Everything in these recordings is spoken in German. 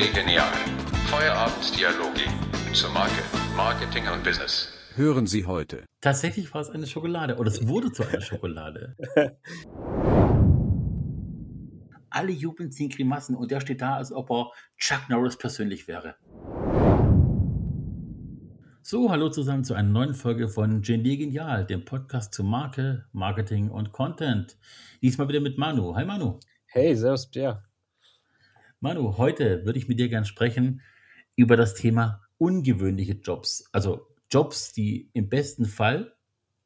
Chili Genial. Feierabenddialoge zur Marke, Marketing und Business. Hören Sie heute. Tatsächlich war es eine Schokolade oder es wurde zu einer Schokolade. Alle jubeln, ziehen Grimassen und der steht da, als ob er Chuck Norris persönlich wäre. So, hallo zusammen zu einer neuen Folge von Genie Genial, dem Podcast zu Marke, Marketing und Content. Diesmal wieder mit Manu. Hi Manu. Hey, servus, Pierre. Manu, heute würde ich mit dir gerne sprechen über das Thema ungewöhnliche Jobs. Also Jobs, die im besten Fall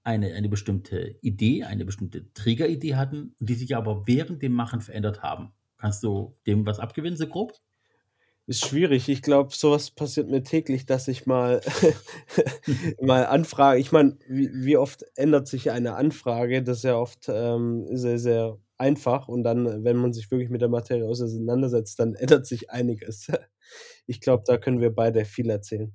eine, eine bestimmte Idee, eine bestimmte Triggeridee hatten, die sich aber während dem Machen verändert haben. Kannst du dem was abgewinnen, so grob? Ist schwierig. Ich glaube, sowas passiert mir täglich, dass ich mal, mal anfrage. Ich meine, wie, wie, oft ändert sich eine Anfrage? Das ist ja oft ähm, sehr, sehr einfach. Und dann, wenn man sich wirklich mit der Materie auseinandersetzt, dann ändert sich einiges. Ich glaube, da können wir beide viel erzählen.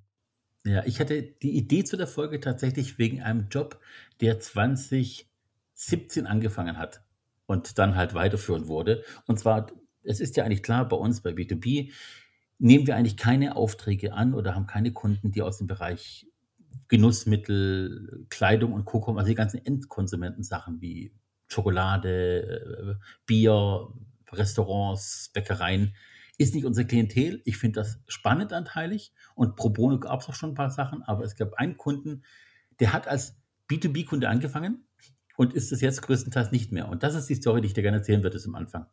Ja, ich hatte die Idee zu der Folge tatsächlich wegen einem Job, der 2017 angefangen hat und dann halt weiterführen wurde. Und zwar, es ist ja eigentlich klar, bei uns bei B2B nehmen wir eigentlich keine Aufträge an oder haben keine Kunden, die aus dem Bereich Genussmittel, Kleidung und Co. kommen, also die ganzen Endkonsumentensachen wie Schokolade, äh, Bier, Restaurants, Bäckereien, ist nicht unser Klientel. Ich finde das spannend anteilig und pro bono gab es auch schon ein paar Sachen, aber es gab einen Kunden, der hat als B2B-Kunde angefangen und ist es jetzt größtenteils nicht mehr. Und das ist die Story, die ich dir gerne erzählen würde zum Anfang.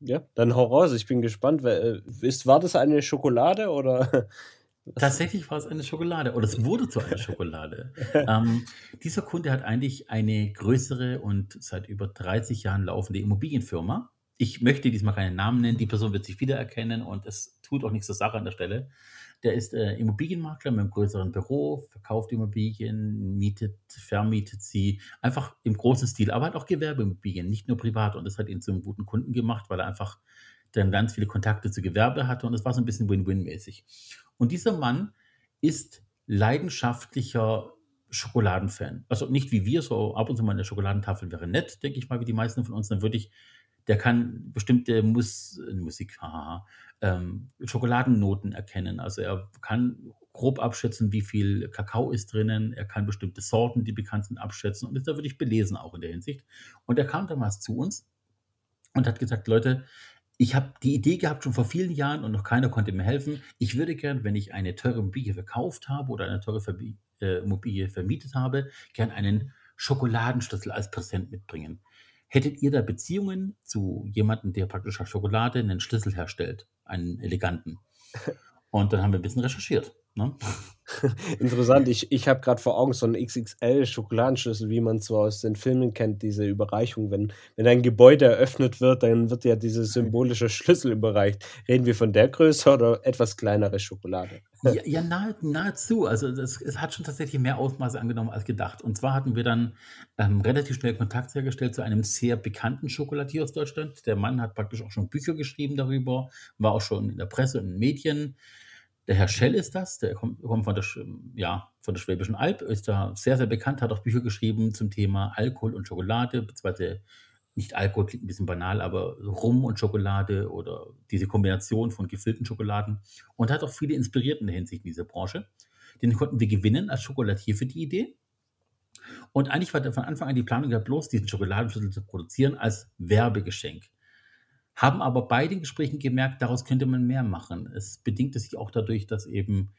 Ja, dann hau raus, ich bin gespannt. Äh, war das eine Schokolade oder? Tatsächlich war es eine Schokolade oder es wurde zu einer Schokolade. ähm, dieser Kunde hat eigentlich eine größere und seit über 30 Jahren laufende Immobilienfirma ich möchte diesmal keinen Namen nennen, die Person wird sich wiedererkennen und es tut auch nichts zur Sache an der Stelle. Der ist äh, Immobilienmakler mit einem größeren Büro, verkauft Immobilien, mietet, vermietet sie, einfach im großen Stil, aber halt auch Gewerbeimmobilien, nicht nur privat. Und das hat ihn zu einem guten Kunden gemacht, weil er einfach dann ganz viele Kontakte zu Gewerbe hatte und es war so ein bisschen Win-Win-mäßig. Und dieser Mann ist leidenschaftlicher Schokoladenfan. Also nicht wie wir, so ab und zu mal eine Schokoladentafel wäre nett, denke ich mal, wie die meisten von uns. Dann würde ich der kann bestimmte Mus Musik, haha, ähm, Schokoladennoten erkennen. Also er kann grob abschätzen, wie viel Kakao ist drinnen. Er kann bestimmte Sorten, die bekannt sind, abschätzen und ist da wirklich belesen auch in der Hinsicht. Und er kam damals zu uns und hat gesagt, Leute, ich habe die Idee gehabt schon vor vielen Jahren und noch keiner konnte mir helfen. Ich würde gern, wenn ich eine teure Immobilie verkauft habe oder eine teure Verbi äh, Immobilie vermietet habe, gern einen Schokoladenschlüssel als Präsent mitbringen. Hättet ihr da Beziehungen zu jemandem, der praktisch aus Schokolade einen Schlüssel herstellt, einen eleganten? Und dann haben wir ein bisschen recherchiert. Ne? Interessant, ich, ich habe gerade vor Augen so einen XXL-Schokoladenschlüssel, wie man so aus den Filmen kennt, diese Überreichung. Wenn, wenn ein Gebäude eröffnet wird, dann wird ja diese symbolische Schlüssel überreicht. Reden wir von der Größe oder etwas kleinere Schokolade? Ja, ja nahe, nahezu. Also das, es hat schon tatsächlich mehr Ausmaße angenommen als gedacht. Und zwar hatten wir dann ähm, relativ schnell Kontakt hergestellt zu einem sehr bekannten Schokolatier aus Deutschland. Der Mann hat praktisch auch schon Bücher geschrieben darüber, war auch schon in der Presse und in den Medien. Der Herr Schell ist das, der kommt, kommt von, der, ja, von der Schwäbischen Alb, ist da sehr, sehr bekannt, hat auch Bücher geschrieben zum Thema Alkohol und Schokolade, beziehungsweise nicht Alkohol klingt ein bisschen banal, aber Rum und Schokolade oder diese Kombination von gefüllten Schokoladen und hat auch viele inspiriert in der Hinsicht in dieser Branche. Den konnten wir gewinnen als Schokolatier für die Idee. Und eigentlich war von Anfang an die Planung ja bloß, diesen Schokoladenschlüssel zu produzieren als Werbegeschenk haben aber bei den Gesprächen gemerkt, daraus könnte man mehr machen. Es bedingte sich auch dadurch, dass eben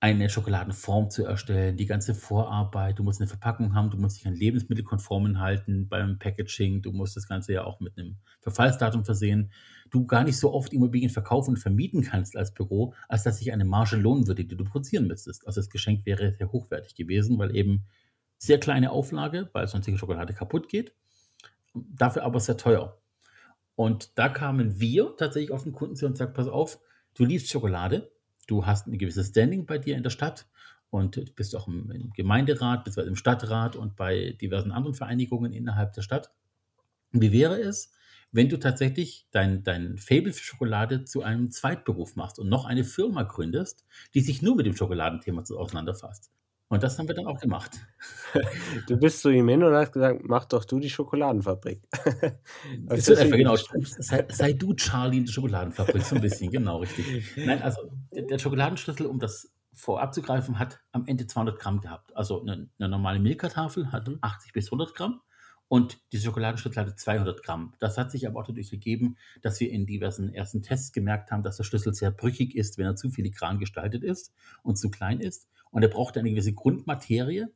eine Schokoladenform zu erstellen, die ganze Vorarbeit, du musst eine Verpackung haben, du musst dich an Lebensmittelkonformen halten beim Packaging, du musst das Ganze ja auch mit einem Verfallsdatum versehen, du gar nicht so oft Immobilien verkaufen und vermieten kannst als Büro, als dass sich eine Marge lohnen würde, die du produzieren müsstest. Also das Geschenk wäre sehr hochwertig gewesen, weil eben sehr kleine Auflage, weil sonst die Schokolade kaputt geht, dafür aber sehr teuer. Und da kamen wir tatsächlich auf den Kunden zu und sagten, pass auf, du liebst Schokolade, du hast ein gewisses Standing bei dir in der Stadt und bist auch im, Gemeinderat, bzw. im Stadtrat und bei diversen anderen Vereinigungen innerhalb der Stadt. Wie wäre es, wenn du tatsächlich dein, dein Fable für Schokolade zu einem Zweitberuf machst und noch eine Firma gründest, die sich nur mit dem Schokoladenthema auseinanderfasst? Und das haben wir dann auch gemacht. Du bist zu ihm hin und hast gesagt: „Mach doch du die Schokoladenfabrik.“ Habe ich So das etwa, richtig genau. Sei sei du Charlie in der Schokoladenfabrik, so 'n bisschen, genau, richtig. Nein, also der Schokoladenschlüssel, um das vorab zu greifen, hat am Ende 200 Gramm gehabt. Also 'ne 'ne normale Milka-Tafel hat Mhm. 80 bis 100 Gramm und dieser Schokoladenschlüssel hatte 200 Gramm. Das hat sich aber auch dadurch ergeben, dass wir in diversen ersten Tests gemerkt haben, dass der Schlüssel sehr brüchig ist, wenn er zu filigran gestaltet ist und zu klein ist. Und er brauchte eine gewisse Grundmaterie,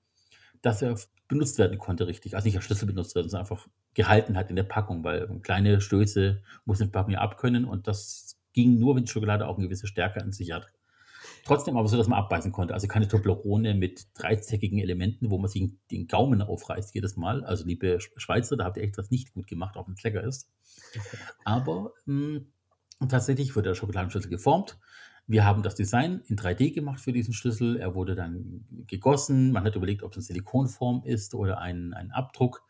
dass er benutzt werden konnte richtig. Also nicht als Schlüssel benutzt werden, sondern einfach gehalten hat in der Packung, weil kleine Stöße muss 'ne Packung ja abkönnen und das ging nur, wenn die Schokolade auch 'ne gewisse Stärke an sich hat. Trotzdem aber so, dass man abbeißen konnte. Also keine Toblerone mit dreizackigen Elementen, wo man sich den Gaumen aufreißt jedes Mal. Also liebe Sch Schweizer, da habt ihr echt was nicht gut gemacht, auch wenn's lecker ist. Aber, hm, tatsächlich wurde der Schokoladenschlüssel geformt. Wir haben das Design in 3D gemacht für diesen Schlüssel. Er wurde dann gegossen. Man hat überlegt, ob's 'ne Silikonform ist oder ein ein Abdruck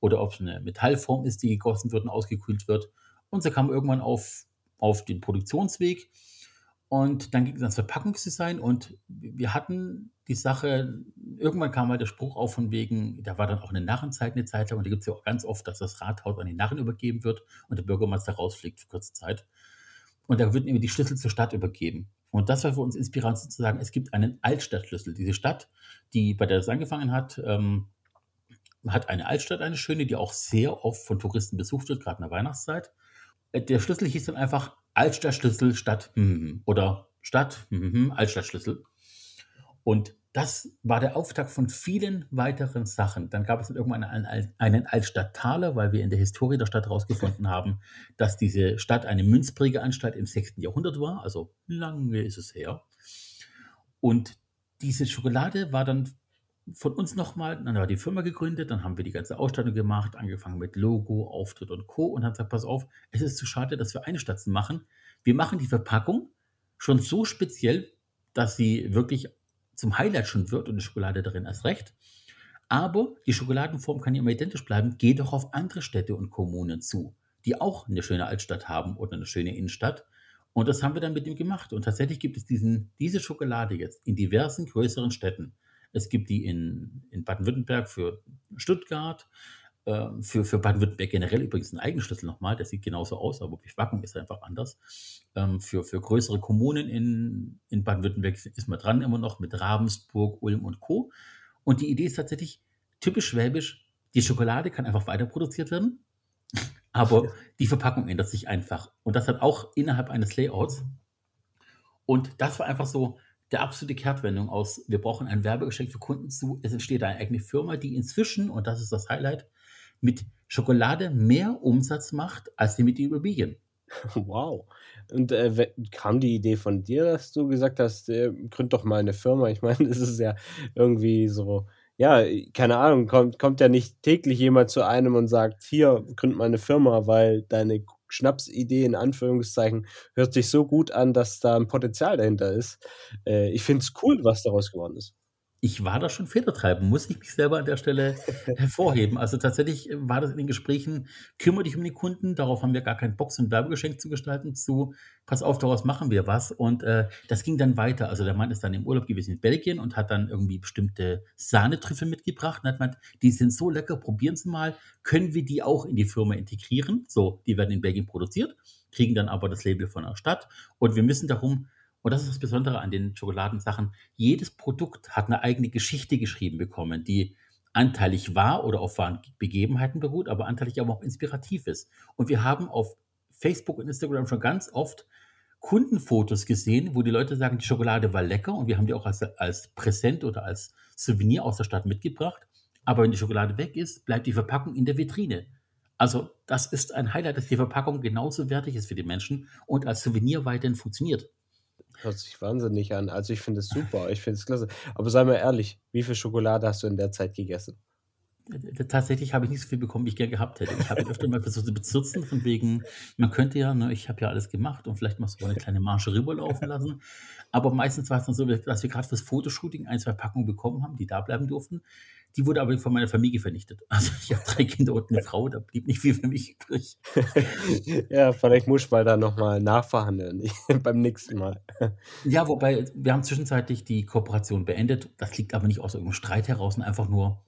oder ob's 'ne Metallform ist, die gegossen wird und ausgekühlt wird. Und so kam man irgendwann auf auf den Produktionsweg. Und dann ging's ans Verpackungsdesign und wir hatten die Sache irgendwann kam mal der Spruch auf von wegen da war dann auch 'ne Narrenzeit 'ne Zeit lang und da gibt's ja auch ganz oft, dass das Rathaus an die Narren übergeben wird und der Bürgermeister rausfliegt für kurze Zeit. Und da würden immer die Schlüssel zur Stadt übergeben. Und das war für uns Inspiration zu sagen, es gibt einen Altstadtschlüssel. Diese Stadt, die bei der das angefangen hat, ähm, hat eine Altstadt, eine schöne, die auch sehr oft von Touristen besucht wird, grad in der Weihnachtszeit. Äh, der Schlüssel hieß dann einfach Altstadtschlüssel Stadt oder Stadt Altstadtschlüssel. Und das war der Auftakt von vielen weiteren Sachen. Dann gab es dann irgendwann einen einen Altstadttaler, weil wir in der Historie der Stadt rausgefunden haben, dass diese Stadt eine Münzprägeanstalt im 6. Jahrhundert war, also lange ist es her. Und diese Schokolade war dann von uns noch mal dann war die Firma gegründet, dann haben wir die ganze Ausstattung gemacht, angefangen mit Logo, Auftritt und Co. und haben gesagt: „Pass auf, es ist zu schade, das für eine Stadt zu machen. Wir machen die Verpackung schon so speziell, dass sie wirklich zum Highlight schon wird und die Schokolade darin erst recht. Aber die Schokoladenform kann ja immer identisch bleiben. Geh doch auf andere Städte und Kommunen zu, die auch 'ne schöne Altstadt haben oder 'ne schöne Innenstadt.“ Und das haben wir dann mit ihm gemacht. Und tatsächlich gibt es diesen diese Schokolade jetzt in diversen größeren Städten. Es gibt die in in Baden-Württemberg für Stuttgart, ähm, für für Baden-Württemberg generell übrigens 'n eigener Schlüssel noch mal, der sieht genauso aus, aber die Verpackung ist einfach anders. Ähm, für für größere Kommunen in in Baden-Württemberg ist man dran immer noch mit Ravensburg, Ulm und Co. Und die Idee ist tatsächlich typisch schwäbisch, die Schokolade kann einfach weiter produziert werden, aber die Verpackung ändert sich einfach. Und das hat auch innerhalb eines Layouts. Und das war einfach so der absolute Kehrtwendung aus: Wir brauchen ein Werbegeschenk für Kunden zu es entsteht eine eigene Firma, die inzwischen, und das ist das Highlight, mit Schokolade mehr Umsatz macht als die mit Immobilien. Wow. Und, äh, kam die Idee von dir, dass du gesagt hast: „Äh, gründe doch mal 'ne Firma?“ Ich meine, es ist ja irgendwie so ja, keine Ahnung, kommt kommt ja nicht täglich jemand zu einem und sagt: „Hier, gründe mal 'ne Firma“, weil deine Schnapsidee in Anführungszeichen hört sich so gut an, dass da 'n Potenzial dahinter ist. Äh, ich finde es cool, was daraus geworden ist. Ich war da schon Federtreiber, muss ich mich selber an der Stelle hervorheben. Also, tatsächlich war das in den Gesprächen: „Kümmere dich um die Kunden.“ Darauf haben wir gar keinen so 'n Werbegeschenk zu gestalten, zu: „Pass auf, daraus machen wir was.“ Und, äh, das ging dann weiter. Also, der Mann ist dann im Urlaub gewesen in Belgien und hat dann irgendwie bestimmte Sahnetrüffel mitgebracht und hat gemeint: „Die sind so lecker, probieren Sie mal. Können wir die auch in die Firma integrieren?“ So, die werden in Belgien produziert, kriegen dann aber das Label von der Stadt und wir müssen darum und das ist das Besondere an den Schokoladensachen, jedes Produkt hat 'ne eigene Geschichte geschrieben bekommen, die anteilig wahr oder auf wahren Begebenheiten beruht, aber anteilig aber auch inspirativ ist. Und wir haben auf Facebook und Instagram schon ganz oft Kundenfotos gesehen, wo die Leute sagen, die Schokolade war lecker und wir haben die auch als als Präsent oder als Souvenir aus der Stadt mitgebracht. Aber wenn die Schokolade weg ist, bleibt die Verpackung in der Vitrine. Also, das ist ein Highlight, dass die Verpackung genauso wertig ist für die Menschen und als Souvenir weiterhin funktioniert. Hört sich wahnsinnig an. Also, ich finde es super. Ich finde es klasse. Aber sei mal ehrlich, wie viel Schokolade hast du in der Zeit gegessen? tatsächlich habe ich nicht so viel bekommen, wie ich gerne gehabt hätte. Ich habe öfter mal versucht zu bezirzen, von wegen, man könnte ja, ne, ich habe ja alles gemacht und vielleicht machst du eine kleine Marge rüberlaufen lassen. Aber meistens war es dann so, dass wir gerade fürs Fotoshooting ein, zwei Packungen bekommen haben, die da bleiben durften. Die wurde aber von meiner Familie vernichtet. Also ich habe drei Kinder und eine Frau, da blieb nicht viel für mich übrig. ja, vielleicht muss ich mal da nochmal nachverhandeln beim nächsten Mal. ja, wobei wir haben zwischenzeitlich die Kooperation beendet. Das liegt aber nicht aus irgendeinem Streit heraus, sondern einfach nur,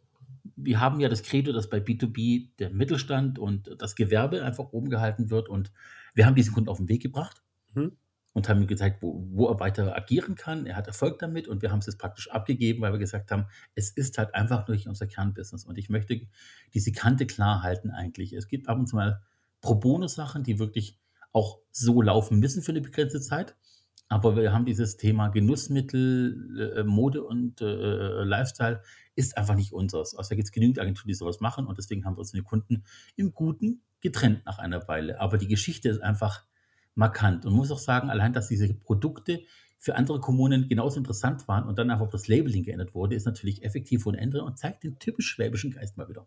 wir haben ja das Credo, dass bei B2B der Mittelstand und das Gewerbe einfach oben gehalten wird und wir haben diesen Kunden auf den Weg gebracht mhm. Und haben ihm gezeigt, wo, wo, er weiter agieren kann. Er hat Erfolg damit und wir haben es jetzt praktisch abgegeben, weil wir gesagt haben, es ist halt einfach durch unser Kernbusiness und ich möchte diese Kante klar halten eigentlich. Es gibt ab und zu mal Pro Bono-Sachen, die wirklich auch so laufen müssen für eine begrenzte Zeit. Aber wir haben dieses Thema Genussmittel, äh, Mode und äh, Lifestyle ist einfach nicht unseres. Also da gibt es genügend Agenturen, die sowas machen und deswegen haben wir uns den Kunden im Guten getrennt nach einer Weile. Aber die Geschichte ist einfach markant und muss auch sagen, allein, dass diese Produkte für andere Kommunen genauso interessant waren und dann einfach das Labeling geändert wurde, ist natürlich effektiv und ändere und zeigt den typisch schwäbischen Geist mal wieder.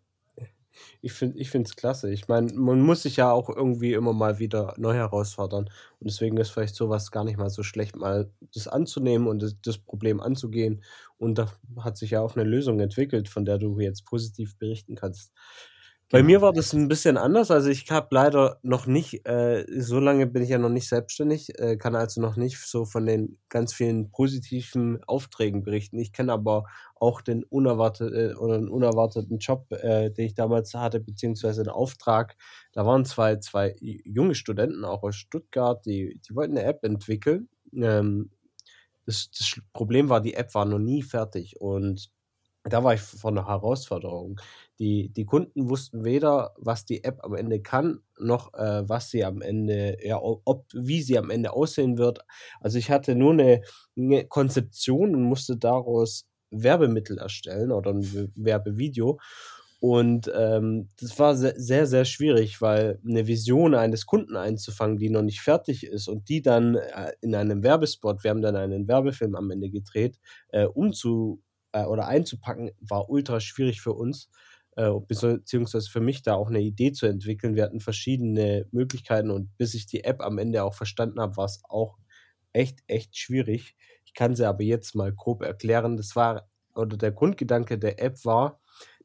Ich finde ich finde es klasse. Ich meine, man muss sich ja auch irgendwie immer mal wieder neu herausfordern. Und deswegen ist vielleicht sowas gar nicht mal so schlecht, mal das anzunehmen und das, das Problem anzugehen. Und da hat sich ja auch eine Lösung entwickelt, von der du jetzt positiv berichten kannst. Bei mir war das ein bisschen anders. Also ich habe leider noch nicht, äh, so lange bin ich ja noch nicht selbstständig, äh, kann also noch nicht so von den ganz vielen positiven Aufträgen berichten. Ich kenne aber auch den unerwarteten äh, oder einen unerwarteten Job, äh, den ich damals hatte, beziehungsweise einen Auftrag. Da waren zwei, zwei junge Studenten auch aus Stuttgart, die, die wollten eine App entwickeln. Ähm, das, das Problem war, die App war noch nie fertig und da war ich vor einer Herausforderung. Die, die Kunden wussten weder, was die App am Ende kann, noch äh, was sie am Ende, ja, ob, wie sie am Ende aussehen wird. Also ich hatte nur eine, eine Konzeption und musste daraus Werbemittel erstellen oder ein Werbevideo. Und ähm, das war sehr, sehr, sehr schwierig, weil eine Vision eines Kunden einzufangen, die noch nicht fertig ist und die dann äh, in einem Werbespot, wir haben dann einen Werbefilm am Ende gedreht, äh, umzu äh, oder einzupacken, war ultra schwierig für uns, äh, beziehungsweise für mich da auch eine Idee zu entwickeln. Wir hatten verschiedene Möglichkeiten und bis ich die App am Ende auch verstanden habe, war es auch echt, echt schwierig. Ich kann sie aber jetzt mal grob erklären. Das war, oder der Grundgedanke der App war,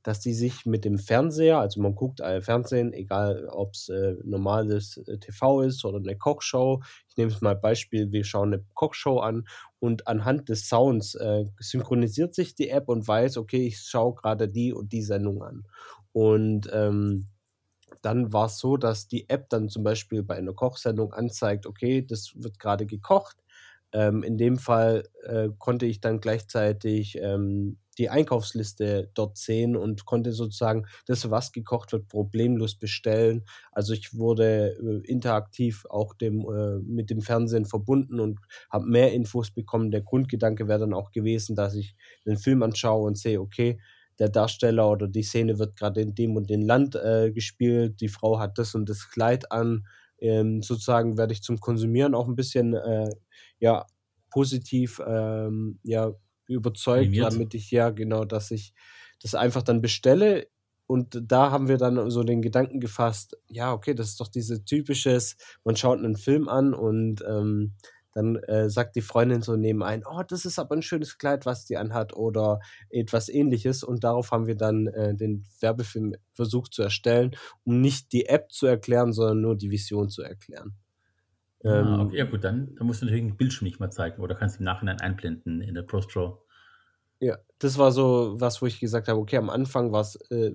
dass die sich mit dem Fernseher, also man guckt äh, Fernsehen, egal ob es äh, normales äh, TV ist oder eine Kochshow. Ich nehme es mal Beispiel, wir schauen eine Kochshow an und anhand des Sounds äh, synchronisiert sich die App und weiß, okay, ich schaue gerade die und die Sendung an. Und ähm, dann war es so, dass die App dann zum Beispiel bei einer Kochsendung anzeigt, okay, das wird gerade gekocht. Ähm, in dem Fall äh, konnte ich dann gleichzeitig ähm, die Einkaufsliste dort sehen und konnte sozusagen das, was gekocht wird, problemlos bestellen. Also ich wurde äh, interaktiv auch dem, äh, mit dem Fernsehen verbunden und habe mehr Infos bekommen. Der Grundgedanke wäre dann auch gewesen, dass ich einen Film anschaue und sehe, okay, der Darsteller oder die Szene wird gerade in dem und dem Land äh, gespielt, die Frau hat das und das Kleid an. Ähm, sozusagen werde ich zum Konsumieren auch ein bisschen äh, ja, positiv ähm, ja, überzeugt, Animiert. damit ich ja genau, dass ich das einfach dann bestelle. Und da haben wir dann so den Gedanken gefasst, ja, okay, das ist doch diese typisches, man schaut einen Film an und ähm, dann äh, sagt die Freundin so nebenein, oh, das ist aber ein schönes Kleid, was die anhat oder etwas ähnliches. Und darauf haben wir dann äh, den Werbefilm versucht zu erstellen, um nicht die App zu erklären, sondern nur die Vision zu erklären. Ah, ähm, okay, ja gut, dann, dann musst du natürlich den Bildschirm nicht mehr zeigen oder kannst du im Nachhinein einblenden in der Post-Show. Ja, das war so was, wo ich gesagt habe, okay, am Anfang war es äh,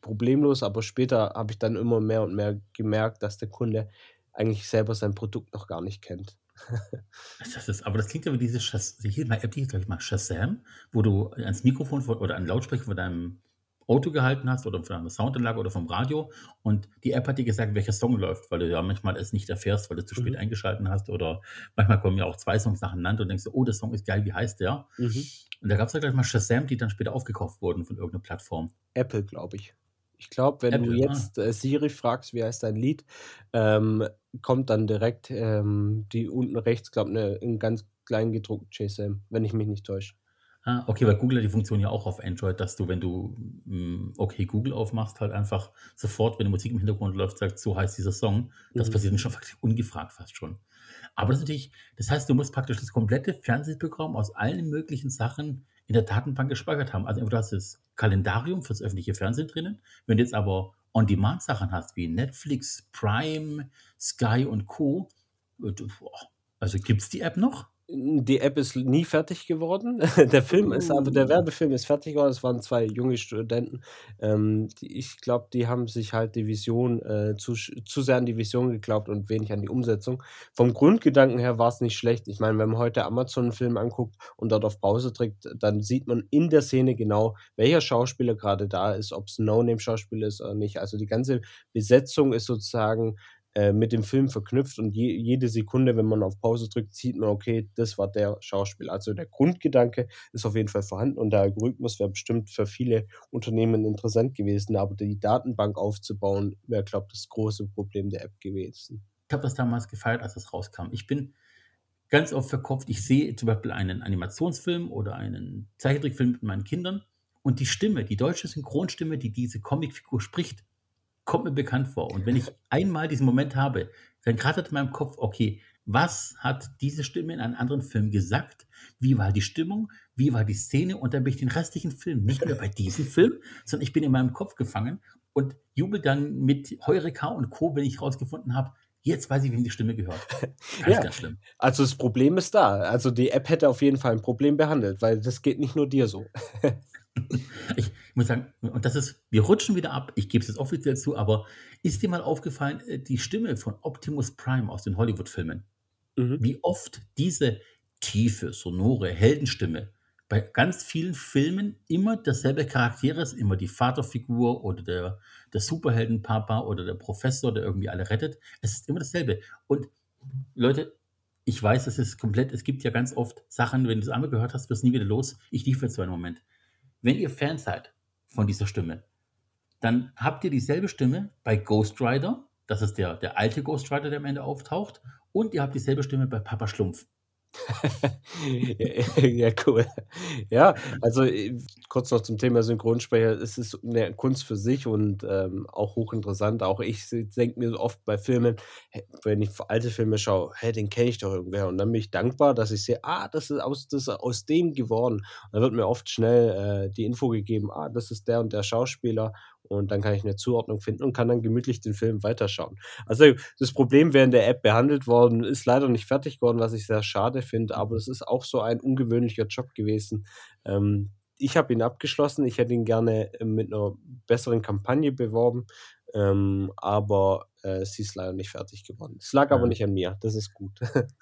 problemlos, aber später habe ich dann immer mehr und mehr gemerkt, dass der Kunde eigentlich selber sein Produkt noch gar nicht kennt. das ist, aber das klingt ja wie diese Shazam, hier mal App, die ich mal Shazam, wo du ans Mikrofon oder an Lautsprecher von deinem Auto gehalten hast oder von einer Soundanlage oder vom Radio und die App hat dir gesagt, welcher Song läuft, weil du ja manchmal es nicht erfährst, weil du zu spät mhm. eingeschalten hast oder manchmal kommen ja auch zwei Songs nacheinander und denkst, oh, der Song ist geil, wie heißt der? Mhm. Und da gab es ja gleich mal Shazam, die dann später aufgekauft wurden von irgendeiner Plattform. Apple, glaube ich. Ich glaube, wenn Apple, du jetzt äh, Siri fragst, wie heißt dein Lied, ähm, kommt dann direkt ähm, die unten rechts, glaube ich, ne, in ganz klein gedruckt JSM, wenn ich mich nicht täusche. Ah, okay, weil Google hat die Funktion ja auch auf Android, dass du, wenn du mm, okay Google aufmachst, halt einfach sofort, wenn die Musik im Hintergrund läuft, sagt, so heißt dieser Song. Das Mhm. passiert dann schon faktisch ungefragt fast schon. Aber das ist natürlich, das heißt, du musst praktisch das komplette Fernsehprogramm aus allen möglichen Sachen in der Datenbank gespeichert haben. Also entweder hast du das Kalendarium fürs öffentliche Fernsehen drinnen. Wenn du jetzt aber On-Demand-Sachen hast wie Netflix, Prime, Sky und Co., äh, also gibt es die App noch? Die App ist nie fertig geworden. Der Film ist aber der Oh. Werbefilm ist fertig geworden. Es waren 2 junge Studenten. Ähm, die ich glaube, die haben sich halt die Vision, äh, zu zu sehr an die Vision geglaubt und wenig an die Umsetzung. Vom Grundgedanken her war's nicht schlecht. Ich meine, wenn man heute Amazon 'n Film anguckt und dort auf Pause drückt, dann sieht man in der Szene genau, welcher Schauspieler grade da ist, ob's 'n No-Name-Schauspieler ist oder nicht. Also, die ganze Besetzung ist sozusagen, äh, mit dem Film verknüpft und je jede Sekunde, wenn man auf Pause drückt, sieht man, okay, das war der Schauspieler. Also, der Grundgedanke ist auf jeden Fall vorhanden und der Algorithmus wäre bestimmt für viele Unternehmen interessant gewesen, aber die Datenbank aufzubauen, wäre, glaube ich, das große Problem der App gewesen. Ich habe das damals gefeiert, als das rauskam. Ich bin ganz oft verkopft. Ich sehe zum Beispiel einen Animationsfilm oder einen Zeichentrickfilm mit meinen Kindern und die Stimme, die deutsche Synchronstimme, die diese Comicfigur spricht, kommt mir bekannt vor. Und wenn ich einmal diesen Moment habe, dann krattert in meinem Kopf, okay, was hat diese Stimme in einem anderen Film gesagt? Wie war die Stimmung? Wie war die Szene? Und dann bin ich den restlichen Film nicht mehr bei diesem Film, sondern ich bin in meinem Kopf gefangen und jubel dann mit Heureka und Co., wenn ich rausgefunden habe, jetzt weiß ich, wem die Stimme gehört. Ganz, Ja. ganz schlimm. Also, das Problem ist da. Also, die App hätte auf jeden Fall 'n Problem behandelt, weil das geht nicht nur dir so. Ich muss sagen, und das ist wir rutschen wieder ab, ich gebe es jetzt offiziell zu, aber ist dir mal aufgefallen, äh, die Stimme von Optimus Prime aus den Hollywood-Filmen, Mhm. wie oft diese tiefe, sonore Heldenstimme bei ganz vielen Filmen immer derselbe Charakter ist, immer die Vaterfigur oder der der Superheldenpapa oder der Professor, der irgendwie alle rettet. Es ist immer dasselbe. Und Leute, ich weiß, das ist komplett es gibt ja ganz oft Sachen, wenn du's einmal gehört hast, wirst nie wieder los. Ich liefere jetzt einen Moment. Wenn ihr Fan seid von dieser Stimme, dann habt ihr dieselbe Stimme bei Ghost Rider. Das ist der der alte Ghost Rider, der am Ende auftaucht. Und ihr habt dieselbe Stimme bei Papa Schlumpf. Ja, cool. Ja, also, äh, kurz noch zum Thema Synchronsprecher. Es ist 'ne Kunst für sich und, ähm, auch hochinteressant. Auch ich denke mir oft bei Filmen, wenn ich alte Filme schaue: „Hä, den kenne ich doch irgendwoher.“ Und dann bin ich dankbar, dass ich sehe: „Ah, das ist aus das aus dem geworden.“ Und dann wird mir oft schnell, äh, die Info gegeben: „Ah, das ist der und der Schauspieler.“ Und dann kann ich 'ne Zuordnung finden und kann dann gemütlich den Film weiterschauen. Also, das Problem wäre in der App behandelt worden, ist leider nicht fertig geworden, was ich sehr schade finde, aber es ist auch so ein ungewöhnlicher Job gewesen. Ähm, ich habe ihn abgeschlossen. Ich hätte ihn gerne, äh, mit 'ner besseren Kampagne beworben, ähm, aber, äh, sie ist leider nicht fertig geworden. Es lag aber Ja. nicht an mir. Das ist gut.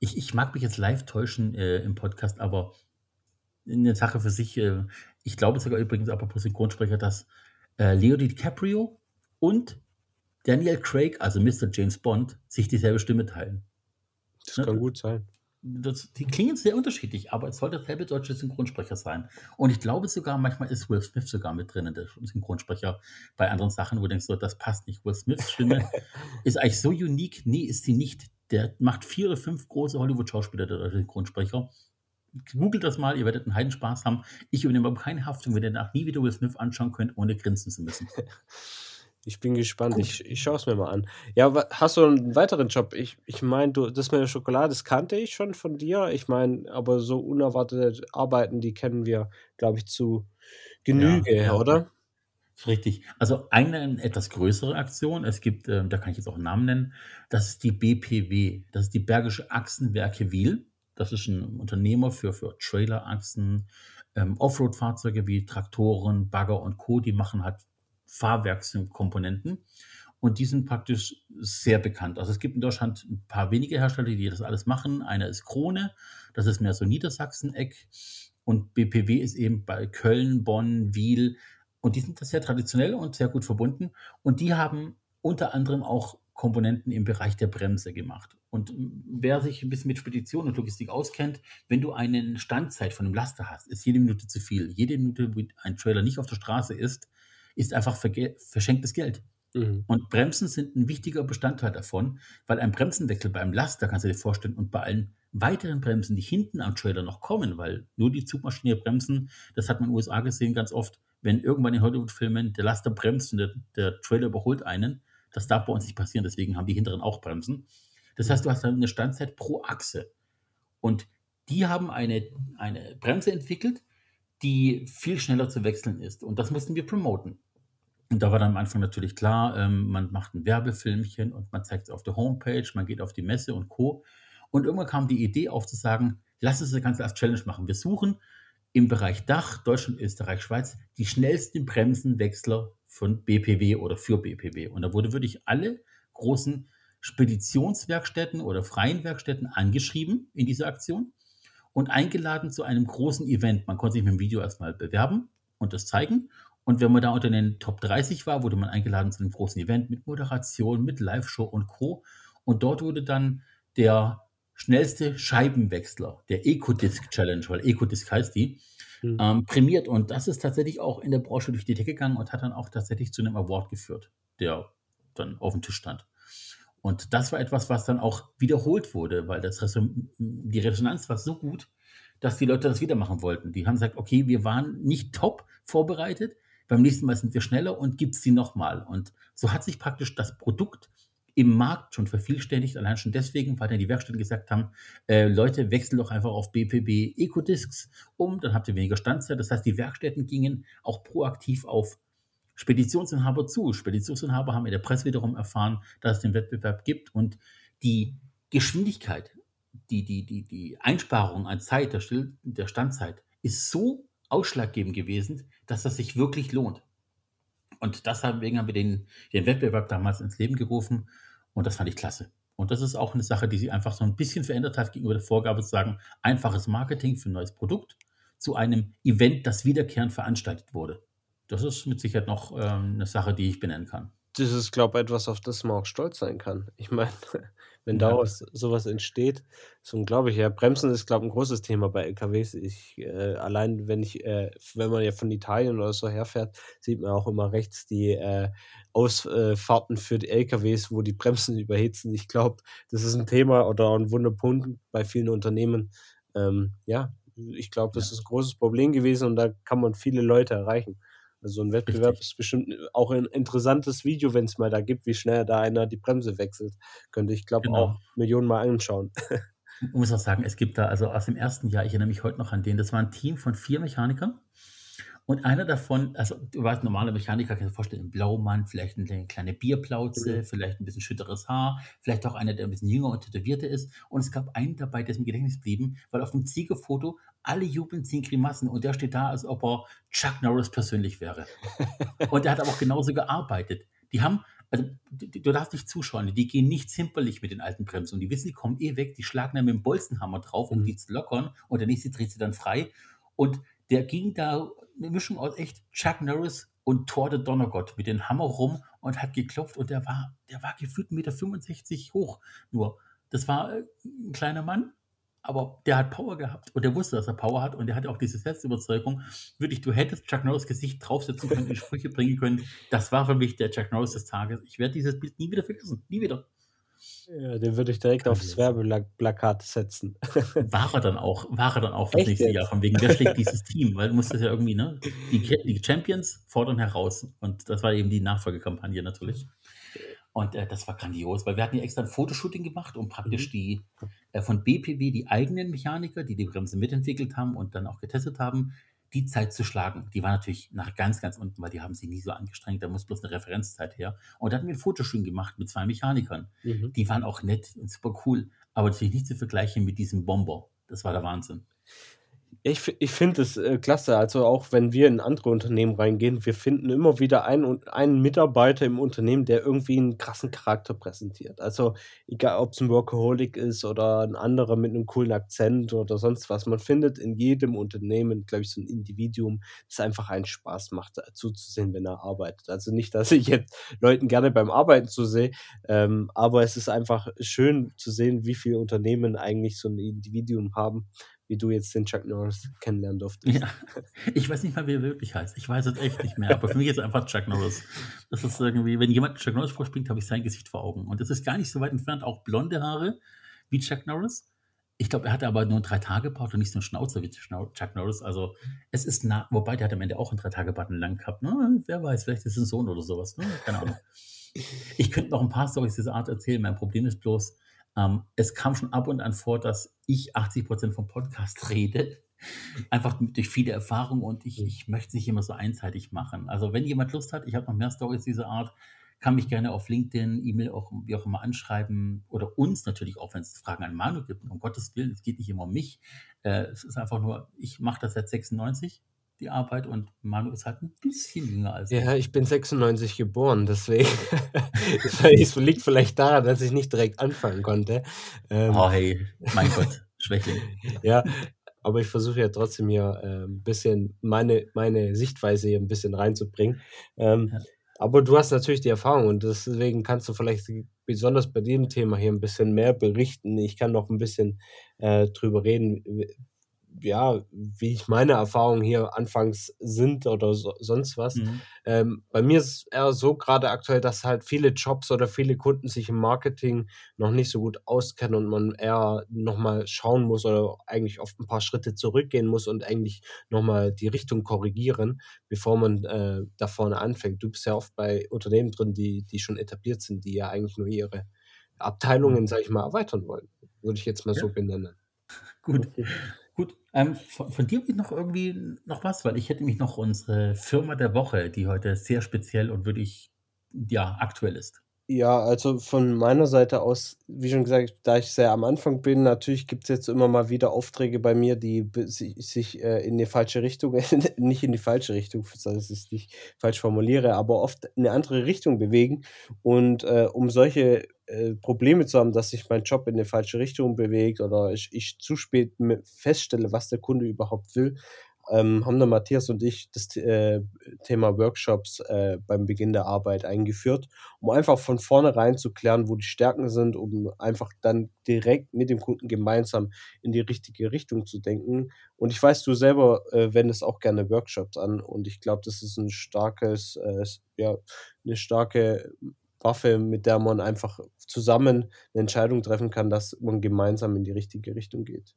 Ich ich mag mich jetzt live täuschen, äh, im Podcast, aber 'ne Sache für sich, äh, ich glaube sogar übrigens, apropos Synchronsprecher, dass, äh, Leo DiCaprio und Daniel Craig, also Mr. James Bond, sich dieselbe Stimme teilen. Das Ne? kann gut sein. Das die klingen sehr unterschiedlich, aber es soll derselbe deutsche Synchronsprecher sein. Und ich glaube sogar, manchmal ist Will Smith sogar mit drinnen, der Synchronsprecher bei anderen Sachen, wo du denkst so: „Das passt nicht.“ Will Smiths Stimme ist eigentlich so unique. Ne, ist sie nicht. Der macht 4 oder 5 große Hollywood-Schauspieler, der deutsche Synchronsprecher. Googelt das mal, ihr werdet 'n Heidenspaß haben. Ich übernehme aber keine Haftung, wenn ihr danach nie wieder Will Smith anschauen könnt, ohne grinsen zu müssen. Ich bin gespannt. Gut. Ich ich schaue es mir mal an. Ja, hast du 'n weiteren Job? Ich ich meine, du das mit der Schokolade, das kannte ich schon von dir. Ich meine, aber so unerwartete Arbeiten, die kennen wir, glaube ich, zu Ja, Genüge, ja. oder? Ist richtig. Also eine etwas größere Aktion, es gibt, ähm da kann ich jetzt auch 'n Namen nennen, das ist die BPW. Das ist die Bergische Achsenwerke Wil. Das ist 'n Unternehmer für für Trailerachsen, ähm, Offroad-Fahrzeuge wie Traktoren, Bagger und Co. Die machen halt Fahrwerkskomponenten und die sind praktisch sehr bekannt. Also, es gibt in Deutschland 'n paar wenige Hersteller, die das alles machen. Einer ist Krone, das ist mehr so Niedersachsen-Eck und BPW ist eben bei Köln, Bonn, Wil und die sind da sehr traditionell und sehr gut verbunden und die haben unter anderem auch Komponenten im Bereich der Bremse gemacht. Und, wer sich 'n bisschen mit Spedition und Logistik auskennt, wenn du einen Standzeit von 'nem Laster hast, ist jede Minute zu viel. Jede Minute, wo ein Trailer nicht auf der Straße ist, ist einfach verschenktes Geld. Mhm. Und Bremsen sind ein wichtiger Bestandteil davon, weil ein Bremsenwechsel beim Laster, kannst du dir vorstellen, und bei allen weiteren Bremsen, die hinten am Trailer noch kommen, weil nur die Zugmaschine bremsen, das hat man in den USA gesehen ganz oft, wenn irgendwann in Hollywood-Filmen der Laster bremst und der, der Trailer überholt einen, das darf bei uns nicht passieren, deswegen haben die hinteren auch Bremsen. Das heißt, du hast dann eine Standzeit pro Achse. Und die haben eine, eine Bremse entwickelt, die viel schneller zu wechseln ist. Und das mussten wir promoten. Und da war dann am Anfang natürlich klar, ähm, man macht ein Werbefilmchen und man zeigt es auf der Homepage, man geht auf die Messe und Co. Und irgendwann kam die Idee auf zu sagen, lass uns das Ganze als Challenge machen. Wir suchen im Bereich Dach, Deutschland, Österreich, Schweiz, die schnellsten Bremsenwechsler von BPW oder für BPW. Und da wurde wirklich alle großen Speditionswerkstätten oder freien Werkstätten angeschrieben in dieser Aktion und eingeladen zu einem großen Event. Man konnte sich mit dem Video erstmal bewerben und das zeigen. Und wenn man da unter den Top 30 war, wurde man eingeladen zu einem großen Event mit Moderation, mit Live-Show und Co. Und dort wurde dann der schnellste Scheibenwechsler, der Ecodisc Challenge, weil Ecodisc heißt die, mhm. ähm, prämiert. Und das ist tatsächlich auch in der Branche durch die Decke gegangen und hat dann auch tatsächlich zu einem Award geführt, der dann auf dem Tisch stand. Und das war etwas, was dann auch wiederholt wurde, weil das Reson die Resonanz war so gut, dass die Leute das wieder machen wollten. Die haben gesagt, okay, wir waren nicht top vorbereitet, beim nächsten Mal sind wir schneller und gibt sie nochmal. Und so hat sich praktisch das Produkt im Markt schon vervielständigt, allein schon deswegen, weil dann die Werkstätten gesagt haben, äh, Leute, wechseln doch einfach auf BPB Ecodiscs um, dann habt ihr weniger Standzeit. Das heißt, die Werkstätten gingen auch proaktiv auf Speditionsinhaber zu. Speditionsinhaber haben in der Presse wiederum erfahren, dass es den Wettbewerb gibt und die Geschwindigkeit, die, die, die, die Einsparung an Zeit, der, Still, der Standzeit, ist so ausschlaggebend gewesen, dass das sich wirklich lohnt. Und deswegen haben wir den, den Wettbewerb damals ins Leben gerufen und das fand ich klasse. Und das ist auch eine Sache, die sich einfach so ein bisschen verändert hat gegenüber der Vorgabe zu sagen, einfaches Marketing für ein neues Produkt zu einem Event, das wiederkehrend veranstaltet wurde. Das ist mit Sicherheit noch ähm, eine Sache, die ich benennen kann. Das ist, glaube ich, etwas, auf das man auch stolz sein kann. Ich meine, wenn Ja. daraus sowas entsteht, ist unglaublich. Ja, Bremsen ist, glaube ich, ein großes Thema bei LKWs. Ich, äh, allein wenn ich, äh, wenn man ja von Italien oder so herfährt, sieht man auch immer rechts die äh, Ausfahrten für die LKWs, wo die Bremsen überhitzen. Ich glaube, das ist ein Thema oder ein Wunderpunkt bei vielen Unternehmen. Ähm, ja, ich glaube, das Ja. ist ein großes Problem gewesen und da kann man viele Leute erreichen. Also ein Wettbewerb Richtig. ist bestimmt auch ein interessantes Video, wenn es mal da gibt, wie schnell da einer die Bremse wechselt. Könnte ich, glaube genau. auch Millionen Mal anschauen. Ich muss auch sagen, es gibt da, also aus dem ersten Jahr, ich erinnere mich heute noch an den, das war ein Team von vier Mechanikern. Und einer davon, also du weißt, normale Mechaniker, kannst du dir vorstellen, ein Blaumann, vielleicht eine kleine Bierplauze, mhm. vielleicht ein bisschen schütteres Haar, vielleicht auch einer, der ein bisschen jünger und tätowierter ist. Und es gab einen dabei, der ist im Gedächtnis blieben, weil auf dem Ziegerfoto alle jubeln, ziehen Grimassen und der steht da, als ob er Chuck Norris persönlich wäre. und der hat aber auch genauso gearbeitet. Die haben, also du darfst nicht zuschauen, die gehen nicht zimperlich mit den alten Bremsen und die wissen, die kommen eh weg, die schlagen dann mit dem Bolzenhammer drauf, um mhm. die zu lockern und der nächste dreht sie dann frei. Und der ging da eine Mischung aus echt Chuck Norris und Thor der Donnergott mit dem Hammer rum und hat geklopft und der war, der war gefühlt 1,65 Meter hoch. Nur, das war äh, ein kleiner Mann, aber der hat Power gehabt und der wusste, dass er Power hat und der hatte auch diese Selbstüberzeugung. Wirklich, du hättest Chuck Norris Gesicht draufsetzen können, die Sprüche bringen können. Das war für mich der Chuck Norris des Tages. Ich werde dieses Bild nie wieder vergessen. Nie wieder. Ja, den würde ich direkt aufs Werbeplakat setzen. War er dann auch, war er dann auch fürs nächste Jahr, von wegen, wer schlägt dieses Team? Weil du musst das ja irgendwie, ne? Die, die Champions fordern heraus. Und das war eben die Nachfolgekampagne natürlich. Und äh, das war grandios, weil wir hatten ja extra ein Fotoshooting gemacht, um praktisch mhm. die äh, von BPW, die eigenen Mechaniker, die die Bremse mitentwickelt haben und dann auch getestet haben, die Zeit zu schlagen, die war natürlich nach ganz, ganz unten, weil die haben sich nie so angestrengt, da muss bloß eine Referenzzeit her. Und da hatten wir ein Fotoshooting gemacht mit zwei Mechanikern. Mhm. Die waren auch nett und super cool, aber natürlich nicht zu vergleichen mit diesem Bomber. Das war der Wahnsinn. Ich, ich finde es äh, klasse. Also auch wenn wir in andere Unternehmen reingehen, wir finden immer wieder einen, einen Mitarbeiter im Unternehmen, der irgendwie einen krassen Charakter präsentiert. Also egal, ob es ein Workaholic ist oder ein anderer mit einem coolen Akzent oder sonst was. Man findet in jedem Unternehmen, glaube ich, so ein Individuum, das einfach einen Spaß macht, äh, zuzusehen, wenn er arbeitet. Also nicht, dass ich jetzt Leuten gerne beim Arbeiten zusehe, ähm, aber es ist einfach schön zu sehen, wie viele Unternehmen eigentlich so ein Individuum haben, wie du jetzt den Chuck Norris kennenlernen durftest. Ja. Ich weiß nicht mal, wie er wirklich heißt. Ich weiß es echt nicht mehr. Aber für mich ist einfach Chuck Norris. Das ist irgendwie, wenn jemand Chuck Norris vorspringt, habe ich sein Gesicht vor Augen. Und das ist gar nicht so weit entfernt. Auch blonde Haare wie Chuck Norris. Ich glaube, er hatte aber nur einen drei Tage Bart und nicht so einen Schnauzer wie Chuck Norris. Also es ist nah, wobei der hat am Ende auch einen drei Tage Bart lang gehabt. Ne? Wer weiß, vielleicht ist es ein Sohn oder sowas. Ne? Keine Ahnung. Ich könnte noch ein paar Storys dieser Art erzählen. Mein Problem ist bloß, ähm, es kam schon ab und an vor, dass ich 80 Prozent vom Podcast rede. Einfach durch viele Erfahrungen und ich, ich möchte es nicht immer so einseitig machen. Also wenn jemand Lust hat, ich habe noch mehr Stories dieser Art, kann mich gerne auf LinkedIn, E-Mail, auch wie auch immer anschreiben oder uns natürlich auch, wenn es Fragen an Manu gibt. Um Gottes Willen, es geht nicht immer um mich. Äh, es ist einfach nur, ich mache das seit 96 die Arbeit und Manu ist halt ein bisschen jünger als ich. Ja, ich bin 96 geboren, deswegen es liegt vielleicht daran, dass ich nicht direkt anfangen konnte. Ähm, oh hey, mein Gott, Schwächling. ja, aber ich versuche ja trotzdem hier äh, ein bisschen meine, meine Sichtweise hier ein bisschen reinzubringen. Ähm, ja. Aber du hast natürlich die Erfahrung und deswegen kannst du vielleicht besonders bei dem Thema hier ein bisschen mehr berichten. Ich kann noch ein bisschen äh, drüber reden, ja, wie ich meine Erfahrungen hier anfangs sind oder so, sonst was. Mhm. Ähm, bei mir ist es eher so gerade aktuell, dass halt viele Jobs oder viele Kunden sich im Marketing noch nicht so gut auskennen und man eher nochmal schauen muss oder eigentlich oft ein paar Schritte zurückgehen muss und eigentlich nochmal die Richtung korrigieren, bevor man äh, da vorne anfängt. Du bist ja oft bei Unternehmen drin, die, die schon etabliert sind, die ja eigentlich nur ihre Abteilungen, mhm. sag ich mal, erweitern wollen. Würde ich jetzt mal ja. so benennen. Gut. Gut, ähm, von, von dir habe noch irgendwie noch was, weil ich hätte mich noch unsere Firma der Woche, die heute sehr speziell und wirklich ja aktuell ist. Ja, also von meiner Seite aus, wie schon gesagt, da ich sehr am Anfang bin, natürlich gibt es jetzt immer mal wieder Aufträge bei mir, die sich äh, in die falsche Richtung, nicht in die falsche Richtung, dass ich es nicht falsch formuliere, aber oft in eine andere Richtung bewegen. Und äh, um solche äh, Probleme zu haben, dass sich mein Job in die falsche Richtung bewegt oder ich, ich zu spät feststelle, was der Kunde überhaupt will, ähm, haben dann Matthias und ich das äh, Thema Workshops äh, beim Beginn der Arbeit eingeführt, um einfach von vornherein zu klären, wo die Stärken sind, um einfach dann direkt mit dem Kunden gemeinsam in die richtige Richtung zu denken. Und ich weiß, du selber äh, wendest auch gerne Workshops an und ich glaube, das ist ein starkes, äh, ja, eine starke Waffe, mit der man einfach zusammen eine Entscheidung treffen kann, dass man gemeinsam in die richtige Richtung geht.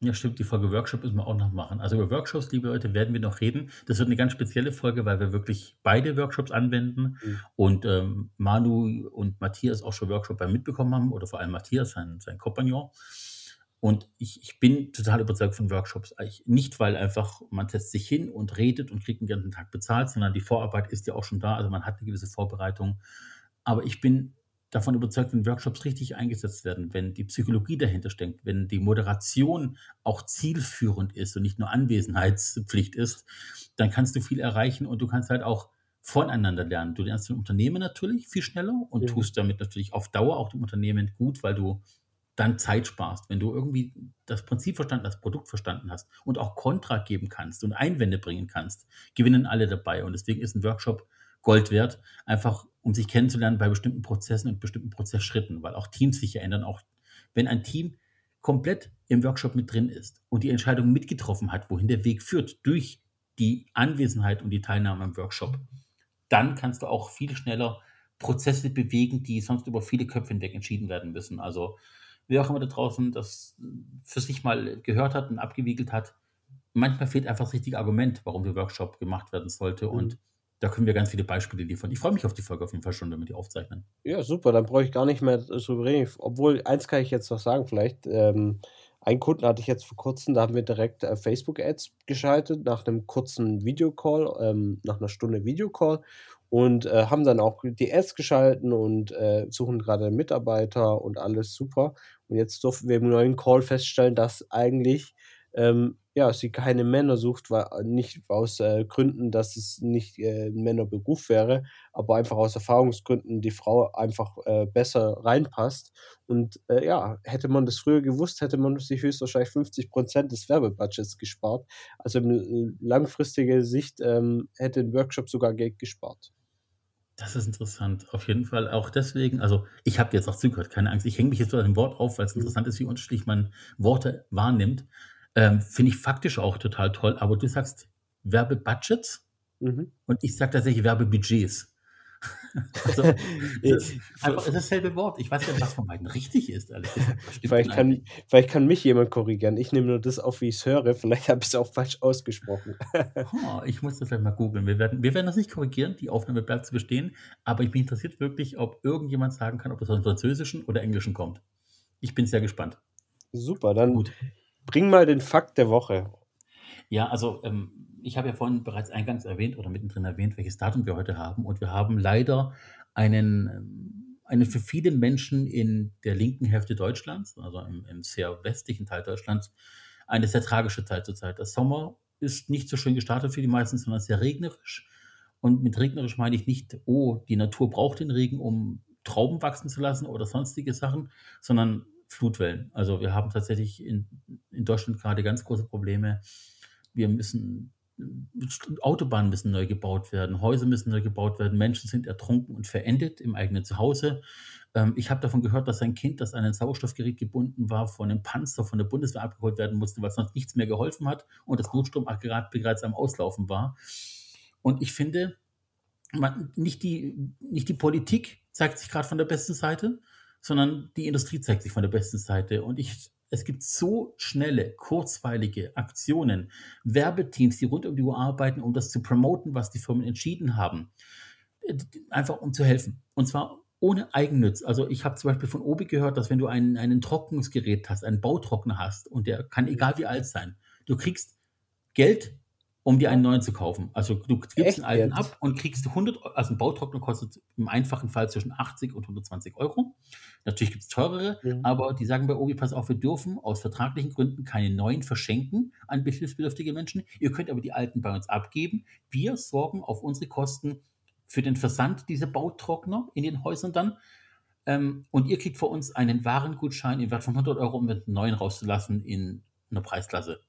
Ja, stimmt, die Folge Workshop müssen wir auch noch machen. Also über Workshops, liebe Leute, werden wir noch reden. Das wird eine ganz spezielle Folge, weil wir wirklich beide Workshops anwenden mhm. und ähm, Manu und Matthias auch schon Workshop bei mitbekommen haben oder vor allem Matthias, sein, sein Kompagnon. Und ich, ich bin total überzeugt von Workshops. Nicht, weil einfach man setzt sich hin und redet und kriegt den ganzen Tag bezahlt, sondern die Vorarbeit ist ja auch schon da. Also man hat eine gewisse Vorbereitung. Aber ich bin davon überzeugt, wenn Workshops richtig eingesetzt werden, wenn die Psychologie dahinter steckt, wenn die Moderation auch zielführend ist und nicht nur Anwesenheitspflicht ist, dann kannst du viel erreichen und du kannst halt auch voneinander lernen. Du lernst im Unternehmen natürlich viel schneller und ja. tust damit natürlich auf Dauer auch dem Unternehmen gut, weil du dann Zeit sparst. Wenn du irgendwie das Prinzip verstanden, das Produkt verstanden hast und auch Kontra geben kannst und Einwände bringen kannst, gewinnen alle dabei. Und deswegen ist ein Workshop Gold wert, einfach um sich kennenzulernen bei bestimmten Prozessen und bestimmten Prozessschritten, weil auch Teams sich ändern. Auch wenn ein Team komplett im Workshop mit drin ist und die Entscheidung mitgetroffen hat, wohin der Weg führt, durch die Anwesenheit und die Teilnahme am Workshop, dann kannst du auch viel schneller Prozesse bewegen, die sonst über viele Köpfe hinweg entschieden werden müssen. Also wer auch immer da draußen das für sich mal gehört hat und abgewiegelt hat, manchmal fehlt einfach das richtige Argument, warum der Workshop gemacht werden sollte. Mhm. Und da können wir ganz viele Beispiele liefern. Ich freue mich auf die Folge auf jeden Fall schon, damit die aufzeichnen. Ja, super, dann brauche ich gar nicht mehr drüber reden. Obwohl, eins kann ich jetzt noch sagen, vielleicht. Ähm, einen Kunden hatte ich jetzt vor kurzem, da haben wir direkt äh, Facebook-Ads geschaltet, nach einem kurzen Videocall, ähm, nach einer Stunde Videocall und äh, haben dann auch die Ads geschalten und äh, suchen gerade Mitarbeiter und alles super. Und jetzt durften wir im neuen Call feststellen, dass eigentlich ähm, ja, sie keine Männer sucht, weil nicht aus äh, Gründen, dass es nicht äh, ein Männerberuf wäre, aber einfach aus Erfahrungsgründen die Frau einfach äh, besser reinpasst. Und äh, ja, hätte man das früher gewusst, hätte man sich höchstwahrscheinlich 50 Prozent des Werbebudgets gespart. Also in äh, langfristiger Sicht ähm, hätte ein Workshop sogar Geld gespart. Das ist interessant. Auf jeden Fall auch deswegen, also ich habe jetzt auch zugehört, keine Angst. Ich hänge mich jetzt so an dem Wort auf, weil es mhm. interessant ist, wie unterschiedlich man Worte wahrnimmt. Ähm, Finde ich faktisch auch total toll, aber du sagst Werbebudgets Mhm. und ich sage tatsächlich Werbebudgets. Also, es ist einfach es dasselbe Wort. Ich weiß ja nicht, was von beiden richtig ist, Vielleicht kann vielleicht kann mich jemand korrigieren. Ich nehme nur das auf, wie ich's höre. Vielleicht habe ich's auch falsch ausgesprochen. Ha, ich muss das gleich mal googeln. Wir werden wir werden das nicht korrigieren, die Aufnahme bleibt zu bestehen, aber ich bin interessiert wirklich, ob irgendjemand sagen kann, ob das aus dem Französischen oder Englischen kommt. Ich bin sehr gespannt. Super, dann Gut. Bring mal den Fakt der Woche. Ja, also, ähm, ich habe ja vorhin bereits eingangs erwähnt oder mittendrin erwähnt, welches Datum wir heute haben und wir haben leider einen ähm, einen für viele Menschen in der linken Hälfte Deutschlands, also im im sehr westlichen Teil Deutschlands, eine sehr tragische Zeit zurzeit. Der Sommer ist nicht so schön gestartet für die meisten, sondern sehr regnerisch. Und mit regnerisch meine ich nicht: „Oh, die Natur braucht den Regen, um Trauben wachsen zu lassen oder sonstige Sachen“, sondern Flutwellen. Also, wir haben tatsächlich in in Deutschland grade ganz große Probleme. Wir müssen Autobahnen müssen neu gebaut werden, Häuser müssen neu gebaut werden, Menschen sind ertrunken und verendet im eigenen Zuhause. Ähm, ich habe davon gehört, dass ein Kind, das an ein Sauerstoffgerät gebunden war, von 'nem Panzer von der Bundeswehr abgeholt werden musste, weil sonst nichts mehr geholfen hat und das Notstromaggregat bereits am Auslaufen war. Und ich finde, man nicht die nicht die Politik zeigt sich grad von der besten Seite, sondern die Industrie zeigt sich von der besten Seite. Und ich es gibt so schnelle, kurzweilige Aktionen, Werbeteams, die rund um die Uhr arbeiten, um das zu promoten, was die Firmen entschieden haben, äh, einfach um zu helfen. Und zwar ohne Eigennutz. Also, ich habe zum Beispiel von Obi gehört, dass wenn du ein einen Trocknungsgerät hast, einen Bautrockner hast und der kann egal wie alt sein, du kriegst Geld, um dir einen neuen zu kaufen. Also, du gibst Echt den alten ab und kriegst 100 Eu also, 'n Bautrockner kostet im einfachen Fall zwischen 80 und 120 €. Natürlich gibt's teurere, Mhm. aber die sagen bei Obi: „Pass auf, wir dürfen aus vertraglichen Gründen keine neuen verschenken an hilfsbedürftige Menschen. Ihr könnt aber die alten bei uns abgeben. Wir sorgen auf unsere Kosten für den Versand dieser Bautrockner in den Häusern dann, ähm, und ihr kriegt von uns einen Warengutschein im Wert von 100 €, um 'n neuen rauszulassen in 'ner Preisklasse.“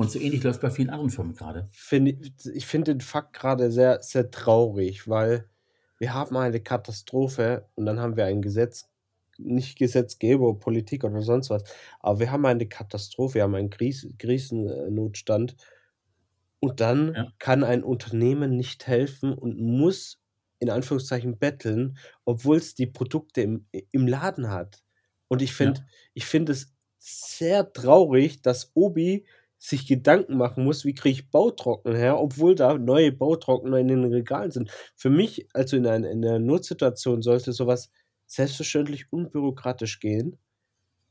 Und so ähnlich läuft's bei vielen anderen Firmen. Finde ich finde den Fakt grade sehr, sehr traurig, weil wir haben eine Katastrophe und dann haben wir ein Gesetz nicht Gesetzgeber, Politik oder sonst was, aber wir haben eine Katastrophe, wir haben einen Kris Krisen äh, Notstand. Und dann Ja. kann ein Unternehmen nicht helfen und muss in Anführungszeichen betteln, obwohl's die Produkte im im Laden hat. Und ich finde Ja. ich finde es sehr traurig, dass Obi sich Gedanken machen muss: „Wie kriege ich Bautrockner her“, obwohl da neue Bautrockner in den Regalen sind. Für mich, also in ein in 'ner Notsituation sollte so was selbstverständlich unbürokratisch gehen.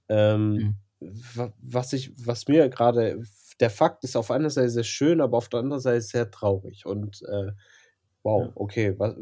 Ähm, Mhm. wa was ich was mir grade der Fakt ist auf einer Seite sehr schön, aber auf der anderen Seite sehr traurig und, äh, wow, okay, wa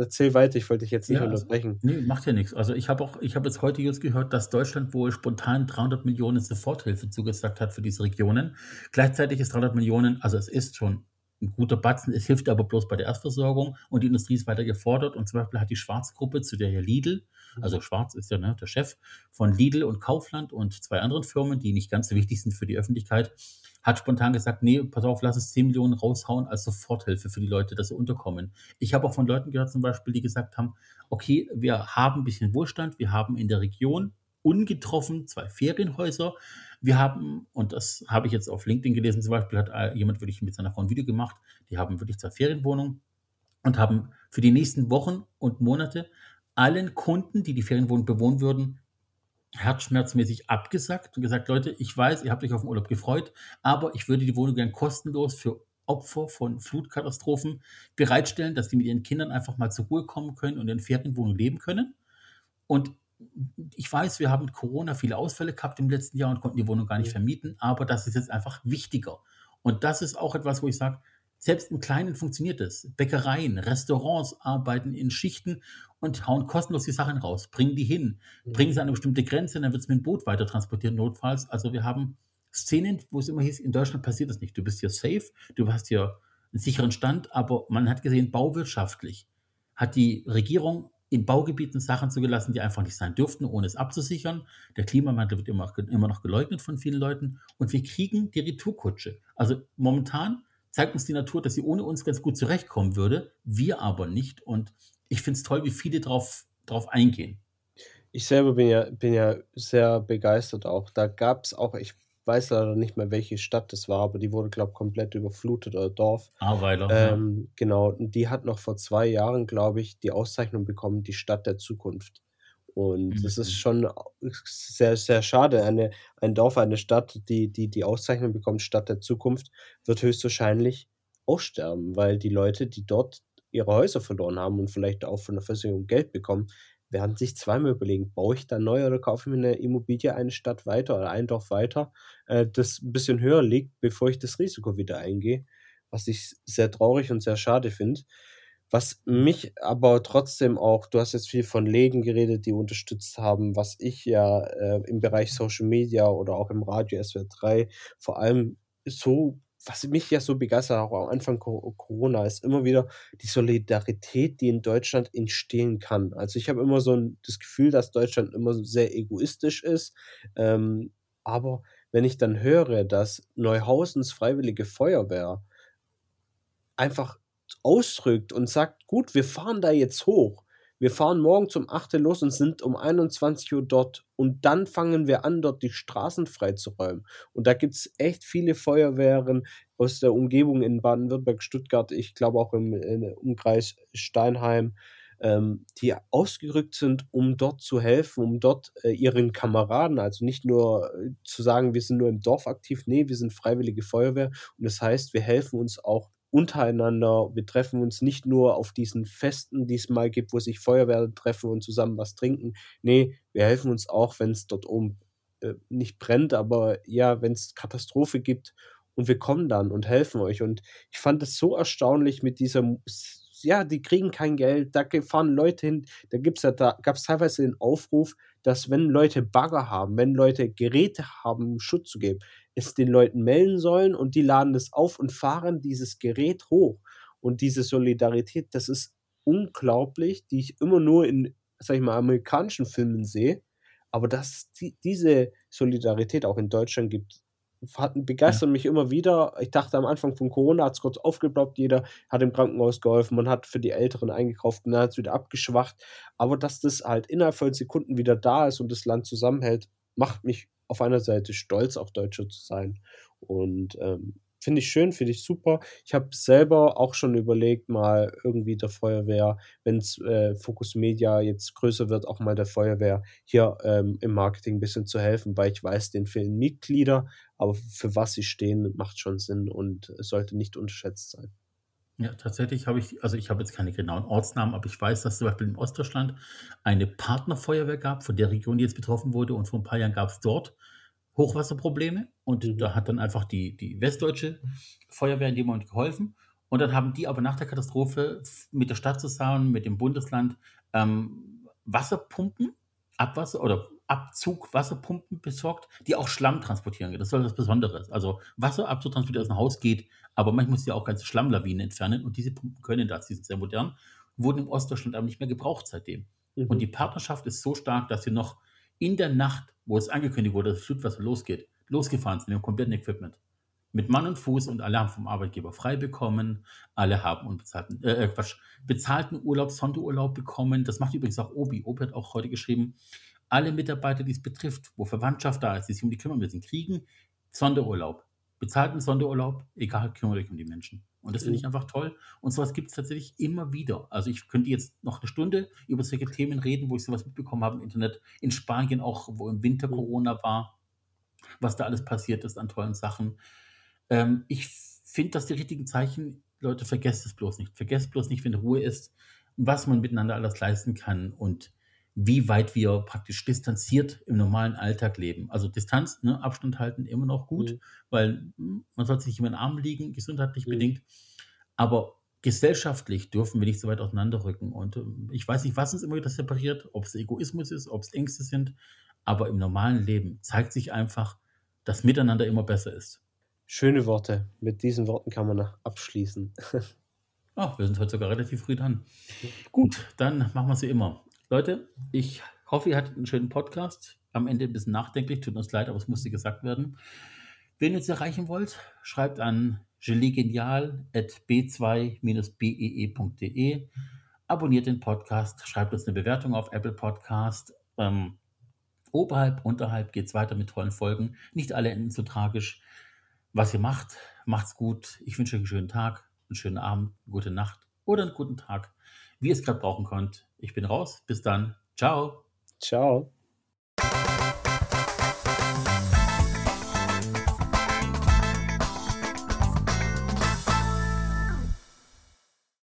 erzähl weiter, ich wollte dich jetzt nicht Ja, also unterbrechen. ne, macht ja nix. Also, ich habe auch ich habe jetzt heute just gehört, dass Deutschland wohl spontan 300 Millionen Soforthilfe zugesagt hat für diese Regionen. Gleichzeitig ist 300 Millionen also, es ist schon 'n guter Batzen, es hilft aber bloß bei der Erstversorgung und die Industrie ist weiter gefordert. Und zum Beispiel hat die Schwarz-Gruppe, zu der ja Lidl also, Schwarz ist ja, ne, der Chef von Lidl und Kaufland und 2 anderen Firmen, die nicht ganz so wichtig sind für die Öffentlichkeit, hat spontan gesagt: „Ne, pass auf, lass uns 10 Millionen raushauen als Soforthilfe für die Leute, dass sie unterkommen.“ Ich habe auch von Leuten gehört zum Beispiel, die gesagt haben: „Okay, wir haben 'n bisschen Wohlstand. Wir haben in der Region ungetroffen 2 Ferienhäuser. Wir haben“ und das habe ich jetzt auf LinkedIn gelesen, zum Beispiel hat, äh, jemand wirklich mit seiner Frau 'n Video gemacht. Die haben wirklich 2 Ferienwohnungen und haben für die nächsten Wochen und Monate allen Kunden, die die Ferienwohnung bewohnen würden, herzschmerzmäßig abgesagt und gesagt: „Leute, ich weiß, ihr habt euch auf 'n Urlaub gefreut, aber ich würde die Wohnung gern kostenlos für Opfer von Flutkatastrophen bereitstellen, dass die mit ihren Kindern einfach mal zur Ruhe kommen können und in Ferienwohnungen leben können. Und ich weiß, wir haben mit Corona viele Ausfälle gehabt im letzten Jahr und konnten die Wohnung gar nicht vermieten, aber das ist jetzt einfach wichtiger.“ Und das ist auch etwas, wo ich sage, selbst im Kleinen funktioniert es. Bäckereien, Restaurants arbeiten in Schichten und hauen kostenlos die Sachen raus, bringen die hin, bringen Mhm. sie an 'ne bestimmte Grenze, dann wird's mit'm Boot weitertransportiert notfalls. Also, wir haben Szenen, wo es immer hieß: „In Deutschland passiert das nicht. Du bist hier safe, du hast hier 'n sicheren Stand.“ Aber man hat gesehen, bauwirtschaftlich hat die Regierung in Baugebieten Sachen zugelassen, die einfach nicht sein dürften, ohne es abzusichern. Der Klimawandel wird immer immer noch geleugnet von vielen Leuten und wir kriegen die Retourkutsche. Also, momentan zeigt uns die Natur, dass sie ohne uns ganz gut zurechtkommen würde, wir aber nicht. Und ich finde es toll, wie viele drauf drauf eingehen. Ich selber bin ja bin ja sehr begeistert auch. Da gab's auch ich weiß leider nicht mehr, welche Stadt das war, aber die wurde, glaube ich, komplett überflutet oder Dorf. Ahrweiler, ja. Ähm, genau, und die hat noch vor 2 Jahren, glaube ich, die Auszeichnung bekommen, die Stadt der Zukunft. Und das ist Mhm. schon sehr, sehr schade. Eine ein Dorf, eine Stadt, die die die Auszeichnung bekommt, Stadt der Zukunft, wird höchstwahrscheinlich aussterben, weil die Leute, die dort ihre Häuser verloren haben und vielleicht auch von der Versicherung Geld bekommen, werden sich zweimal überlegen: „Baue ich da neu oder kaufe ich mir 'ne Immobilie eine Stadt weiter oder ein Dorf weiter, äh, das 'n bisschen höher liegt, bevor ich das Risiko wieder eingehe?“ Was ich sehr traurig und sehr schade finde. Was mich aber trotzdem auch du hast jetzt viel von Läden geredet, die unterstützt haben, was ich ja, äh, im Bereich Social Media oder auch im Radio SWR 3 vor allem so was mich ja so begeistert, auch am Anfang Co Corona, ist immer wieder die Solidarität, die in Deutschland entstehen kann. Also, ich habe immer so 'n das Gefühl, dass Deutschland immer sehr egoistisch ist, ähm, aber wenn ich dann höre, dass Neuhausens Freiwillige Feuerwehr einfach ausrückt und sagt: „Gut, wir fahren da jetzt hoch. Wir fahren morgens um 8:00 los und sind um 21:00 dort und dann fangen wir an, dort die Straßen freizuräumen.“ Und da gibt's echt viele Feuerwehren aus der Umgebung in Baden-Württemberg, Stuttgart, ich glaube auch im Umkreis Steinheim, ähm, die ausgerückt sind, um dort zu helfen, um dort, äh, ihren Kameraden also nicht nur, äh, zu sagen: „Wir sind nur im Dorf aktiv.“ Ne, wir sind Freiwillige Feuerwehr und das heißt, wir helfen uns auch untereinander. Wir treffen uns nicht nur auf diesen Festen, die es mal gibt, wo sich Feuerwehren treffen und zusammen was trinken. Ne, wir helfen uns auch, wenn's dort oben, äh, nicht brennt, aber ja, wenn's Katastrophe gibt und wir kommen dann und helfen euch. Und ich fand das so erstaunlich mit diesem s ja, die kriegen kein Geld, da fahren Leute hin. Da ja da gab's teilweise den Aufruf, dass wenn Leute Bagger haben, wenn Leute Geräte haben, Schutz zu geben, es den Leuten melden sollen und die laden das auf und fahren dieses Gerät hoch. Und diese Solidarität, das ist unglaublich, die ich immer nur in, sage ich mal, amerikanischen Filmen sehe. Aber dass die diese Solidarität auch in Deutschland gibt, hat Ja. begeistert mich immer wieder. Ich dachte am Anfang von Corona hat's kurz aufgeploppt, jeder hat im Krankenhaus geholfen, man hat für die Älteren eingekauft und dann hat's wieder abgeschwacht. Aber dass das halt innerhalb von Sekunden wieder da ist und das Land zusammenhält, macht mich auf einer Seite stolz, auch Deutscher zu sein. Und, ähm, finde ich schön, finde ich super. Ich habe selber auch schon überlegt, mal irgendwie der Feuerwehr, wenn's, äh, Focus Media jetzt größer wird, auch mal der Feuerwehr hier, ähm, im Marketing 'n bisschen zu helfen, weil ich weiß, denen fehlen Mitglieder, aber für was sie stehen, macht schon Sinn und sollte nicht unterschätzt sein. Ja, tatsächlich habe ich also, ich habe jetzt keine genauen Ortsnamen, aber ich weiß, dass zum Beispiel in Ostdeutschland eine Partnerfeuerwehr gab von der Region, die jetzt betroffen wurde und vor 'n paar Jahren gab's dort Hochwasserprobleme und Mhm. da hat dann einfach die die westdeutsche Feuerwehr in dem Moment geholfen. Und dann haben die aber nach der Katastrophe mit der Stadt zusammen, mit dem Bundesland, ähm, Wasserpumpen, Abwasser oder Abzug-Wasserpumpen besorgt, die auch Schlamm transportieren können. Das ist was Besonderes. Also, Wasser abzutransportieren aus 'n Haus geht, aber manchmal musst du ja auch ganze Schlammlawinen entfernen und diese Pumpen können das. Die sind sehr modern, wurden in Ostdeutschland aber nicht mehr gebraucht seitdem. Und Mhm. die Partnerschaft ist so stark, dass sie noch in der Nacht, wo es angekündigt wurde, dass Flutwasser losgeht, losgefahren sind mit dem kompletten Equipment. Mit Mann und Fuß und alle haben vom Arbeitgeber frei bekommen. Alle haben unbezahlten äh, äh, Quatsch, bezahlten Urlaub, Sonderurlaub bekommen. Das macht übrigens auch Obi. Obi hat auch heute geschrieben, alle Mitarbeiter, die's betrifft, wo Verwandtschaft da ist, die sich um die kümmern müssen, kriegen Sonderurlaub. Bezahlten Sonderurlaub, egal, kümmert euch um die Menschen. Und das finde ich Mhm. einfach toll. Und so was gibt's tatsächlich immer wieder. Also, ich könnte jetzt noch 'ne Stunde über solche Themen reden, wo ich so was mitbekommen habe im Internet. In Spanien auch, wo im Winter Mhm. Corona war, was da alles passiert ist an tollen Sachen. Ähm, ich finde das die richtigen Zeichen. Leute, vergesst es bloß nicht. Vergesst bloß nicht, wenn Ruhe ist, was man miteinander alles leisten kann und wie weit wir praktisch distanziert im normalen Alltag leben. Also, Distanz, ne, Abstand halten immer noch gut, Mhm. weil, hm, man sollte sich nicht immer in 'n Arm liegen, gesundheitlich Mhm. bedingt. Aber gesellschaftlich dürfen wir nicht so weit auseinanderrücken. Und, ähm, ich weiß nicht, was uns immer wieder separiert, ob's Egoismus ist, ob's Ängste sind, aber im normalen Leben zeigt sich einfach, dass Miteinander immer besser ist. Schöne Worte. Mit diesen Worten kann man abschließen. Ah, wir sind heute sogar relativ früh dran. Gut, dann machen wir's wie immer. Leute, ich hoffe, ihr hattet einen schönen Podcast. Am Ende ein bisschen nachdenklich, tut uns leid, aber es musste gesagt werden. Wenn ihr uns erreichen wollt, schreibt an geliegenial.b2-bee.de. E e. Abonniert den Podcast, schreibt uns eine Bewertung auf Apple Podcast. Ähm, oberhalb, unterhalb geht es weiter mit tollen Folgen. Nicht alle enden so tragisch. Was ihr macht, macht's gut. Ich wünsche euch einen schönen Tag, einen schönen Abend, eine gute Nacht oder einen guten Tag wie ihr es gerade brauchen könnt. Ich bin raus. Bis dann. Ciao. Ciao.